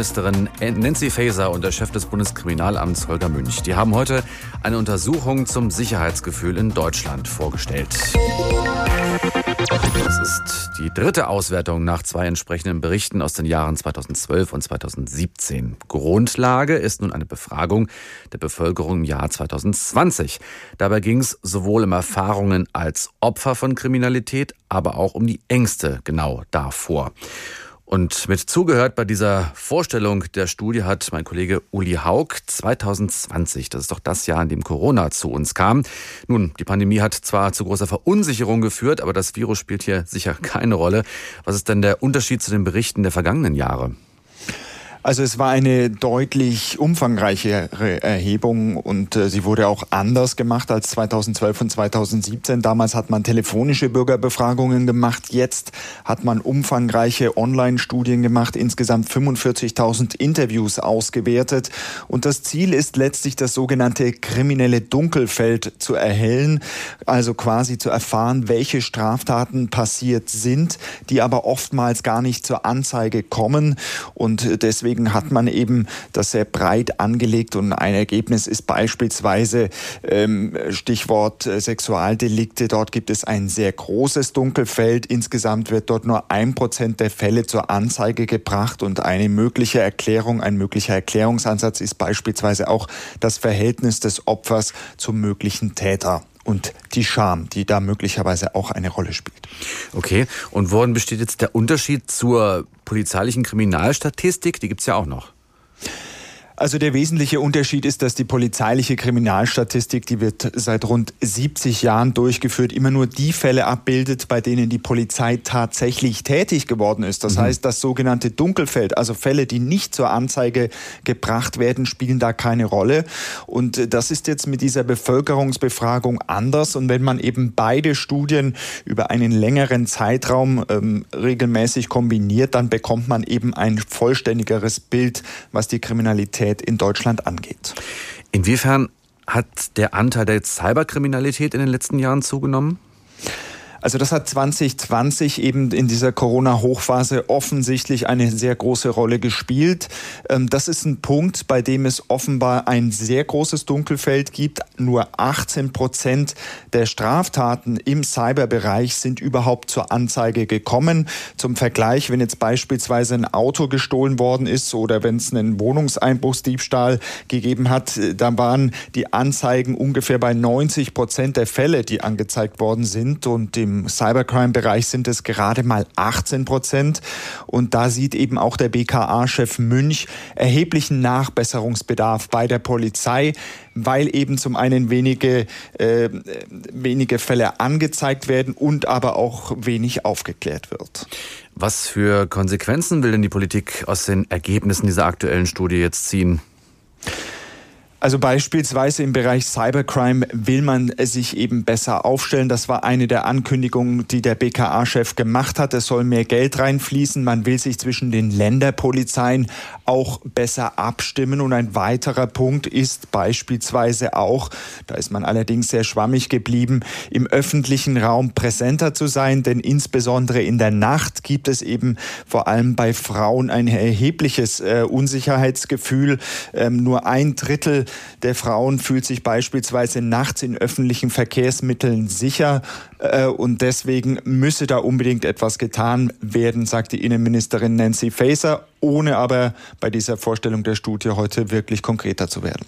Innenministerin Nancy Faeser und der Chef des Bundeskriminalamts Holger Münch. Die haben heute eine Untersuchung zum Sicherheitsgefühl in Deutschland vorgestellt. Das ist die dritte Auswertung nach zwei entsprechenden Berichten aus den Jahren 2012 und 2017. Grundlage ist nun eine Befragung der Bevölkerung im Jahr 2020. Dabei ging es sowohl um Erfahrungen als Opfer von Kriminalität, aber auch um die Ängste genau davor. Und mit zugehört bei dieser Vorstellung der Studie hat mein Kollege Uli Haug 2020. Das ist doch das Jahr, in dem Corona zu uns kam. Nun, die Pandemie hat zwar zu großer Verunsicherung geführt, aber das Virus spielt hier sicher keine Rolle. Was ist denn der Unterschied zu den Berichten der vergangenen Jahre? Also es war eine deutlich umfangreichere Erhebung und äh, sie wurde auch anders gemacht als 2012 und 2017. Damals hat man telefonische Bürgerbefragungen gemacht. Jetzt hat man umfangreiche Online-Studien gemacht, insgesamt 45.000 Interviews ausgewertet. Und das Ziel ist letztlich das sogenannte kriminelle Dunkelfeld zu erhellen, also quasi zu erfahren, welche Straftaten passiert sind, die aber oftmals gar nicht zur Anzeige kommen. Und deswegen Deswegen hat man eben das sehr breit angelegt und ein Ergebnis ist beispielsweise ähm, Stichwort äh, Sexualdelikte. Dort gibt es ein sehr großes Dunkelfeld. Insgesamt wird dort nur ein Prozent der Fälle zur Anzeige gebracht und eine mögliche Erklärung, ein möglicher Erklärungsansatz ist beispielsweise auch das Verhältnis des Opfers zum möglichen Täter und die Scham, die da möglicherweise auch eine Rolle spielt. Okay, und worin besteht jetzt der Unterschied zur polizeilichen Kriminalstatistik? Die gibt es ja auch noch. Also der wesentliche Unterschied ist, dass die polizeiliche Kriminalstatistik, die wird seit rund 70 Jahren durchgeführt, immer nur die Fälle abbildet, bei denen die Polizei tatsächlich tätig geworden ist. Das mhm. heißt, das sogenannte Dunkelfeld, also Fälle, die nicht zur Anzeige gebracht werden, spielen da keine Rolle. Und das ist jetzt mit dieser Bevölkerungsbefragung anders. Und wenn man eben beide Studien über einen längeren Zeitraum ähm, regelmäßig kombiniert, dann bekommt man eben ein vollständigeres Bild, was die Kriminalität Kriminalität in Deutschland angeht. Inwiefern hat der Anteil der Cyberkriminalität in den letzten Jahren zugenommen? Also das hat 2020 eben in dieser Corona-Hochphase offensichtlich eine sehr große Rolle gespielt. Ähm, das ist ein Punkt, bei dem es offenbar ein sehr großes Dunkelfeld gibt. Nur 18 Prozent der Straftaten im Cyberbereich sind überhaupt zur Anzeige gekommen. Zum Vergleich, wenn jetzt beispielsweise ein Auto gestohlen worden ist oder wenn es einen Wohnungseinbruchsdiebstahl gegeben hat, dann waren die Anzeigen ungefähr bei 90 Prozent der Fälle, die angezeigt worden sind. Und im im Cybercrime-Bereich sind es gerade mal 18 Prozent. Und da sieht eben auch der BKA-Chef Münch erheblichen Nachbesserungsbedarf bei der Polizei, weil eben zum einen wenige, äh, wenige Fälle angezeigt werden und aber auch wenig aufgeklärt wird. Was für Konsequenzen will denn die Politik aus den Ergebnissen dieser aktuellen Studie jetzt ziehen? Also beispielsweise im Bereich Cybercrime will man sich eben besser aufstellen. Das war eine der Ankündigungen, die der BKA-Chef gemacht hat. Es soll mehr Geld reinfließen. Man will sich zwischen den Länderpolizeien auch besser abstimmen. Und ein weiterer Punkt ist beispielsweise auch, da ist man allerdings sehr schwammig geblieben, im öffentlichen Raum präsenter zu sein. Denn insbesondere in der Nacht gibt es eben vor allem bei Frauen ein erhebliches äh, Unsicherheitsgefühl. Ähm, nur ein Drittel der Frauen fühlt sich beispielsweise nachts in öffentlichen Verkehrsmitteln sicher äh, und deswegen müsse da unbedingt etwas getan werden, sagt die Innenministerin Nancy Faeser, ohne aber bei dieser Vorstellung der Studie heute wirklich konkreter zu werden.